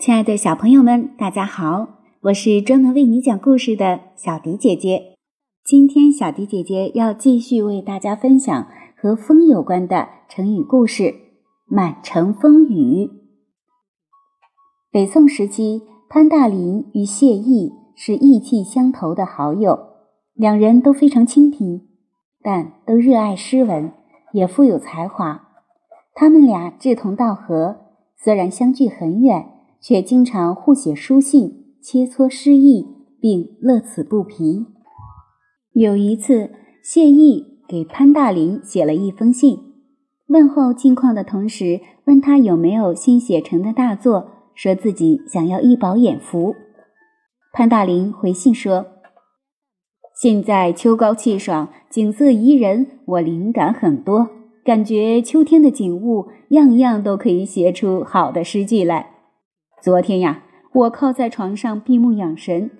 亲爱的小朋友们，大家好！我是专门为你讲故事的小迪姐姐。今天，小迪姐姐要继续为大家分享和风有关的成语故事“满城风雨”。北宋时期，潘大林与谢毅是意气相投的好友，两人都非常清贫，但都热爱诗文，也富有才华。他们俩志同道合，虽然相距很远。却经常互写书信，切磋诗意，并乐此不疲。有一次，谢毅给潘大林写了一封信，问候近况的同时，问他有没有新写成的大作，说自己想要一饱眼福。潘大林回信说：“现在秋高气爽，景色宜人，我灵感很多，感觉秋天的景物样样都可以写出好的诗句来。”昨天呀，我靠在床上闭目养神，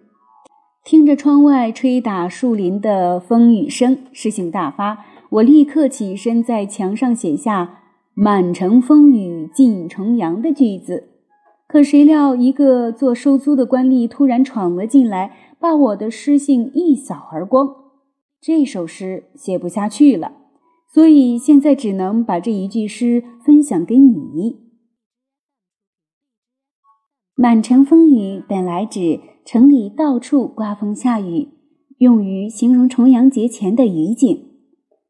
听着窗外吹打树林的风雨声，诗兴大发。我立刻起身，在墙上写下“满城风雨尽重阳”的句子。可谁料，一个做收租的官吏突然闯了进来，把我的诗兴一扫而光。这首诗写不下去了，所以现在只能把这一句诗分享给你。满城风雨本来指城里到处刮风下雨，用于形容重阳节前的雨景。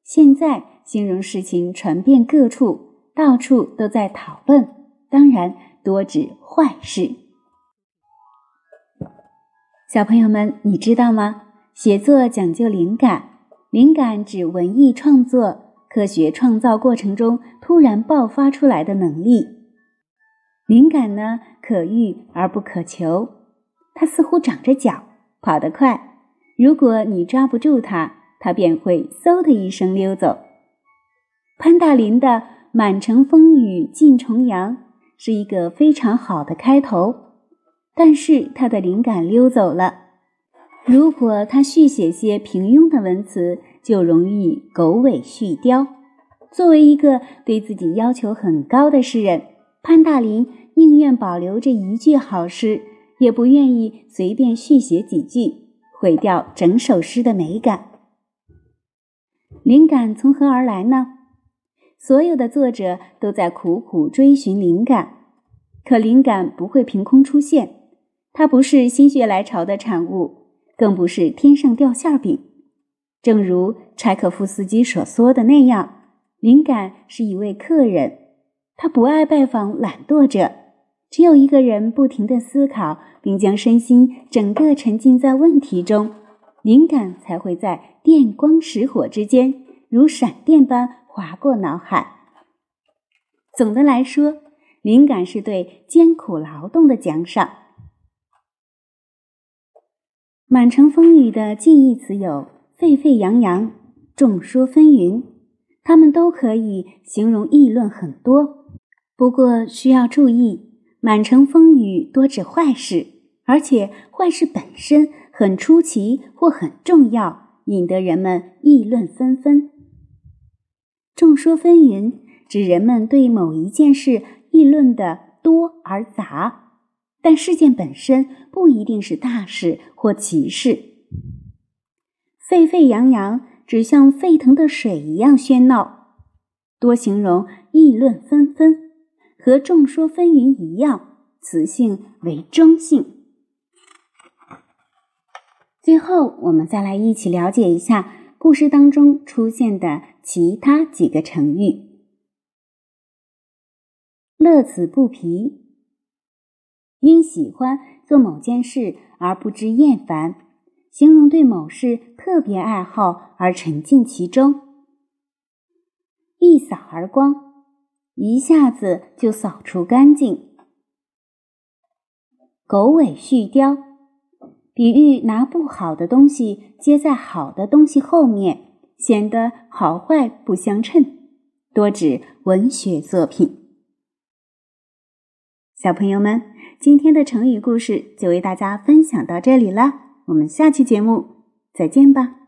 现在形容事情传遍各处，到处都在讨论，当然多指坏事。小朋友们，你知道吗？写作讲究灵感，灵感指文艺创作、科学创造过程中突然爆发出来的能力。灵感呢，可遇而不可求，它似乎长着脚，跑得快。如果你抓不住它，它便会嗖的一声溜走。潘大林的“满城风雨尽重阳”是一个非常好的开头，但是他的灵感溜走了。如果他续写些平庸的文词，就容易狗尾续貂。作为一个对自己要求很高的诗人，潘大林。宁愿保留这一句好诗，也不愿意随便续写几句，毁掉整首诗的美感。灵感从何而来呢？所有的作者都在苦苦追寻灵感，可灵感不会凭空出现，它不是心血来潮的产物，更不是天上掉馅饼。正如柴可夫斯基所说的那样，灵感是一位客人，他不爱拜访懒惰者。只有一个人不停的思考，并将身心整个沉浸在问题中，灵感才会在电光石火之间，如闪电般划过脑海。总的来说，灵感是对艰苦劳动的奖赏。满城风雨的近义词有沸沸扬扬、众说纷纭，它们都可以形容议论很多，不过需要注意。满城风雨多指坏事，而且坏事本身很出奇或很重要，引得人们议论纷纷。众说纷纭指人们对某一件事议论的多而杂，但事件本身不一定是大事或奇事。沸沸扬扬指像沸腾的水一样喧闹，多形容议论纷纷。和众说纷纭一样，词性为中性。最后，我们再来一起了解一下故事当中出现的其他几个成语：乐此不疲，因喜欢做某件事而不知厌烦，形容对某事特别爱好而沉浸其中；一扫而光。一下子就扫除干净。狗尾续貂，比喻拿不好的东西接在好的东西后面，显得好坏不相称，多指文学作品。小朋友们，今天的成语故事就为大家分享到这里了，我们下期节目再见吧。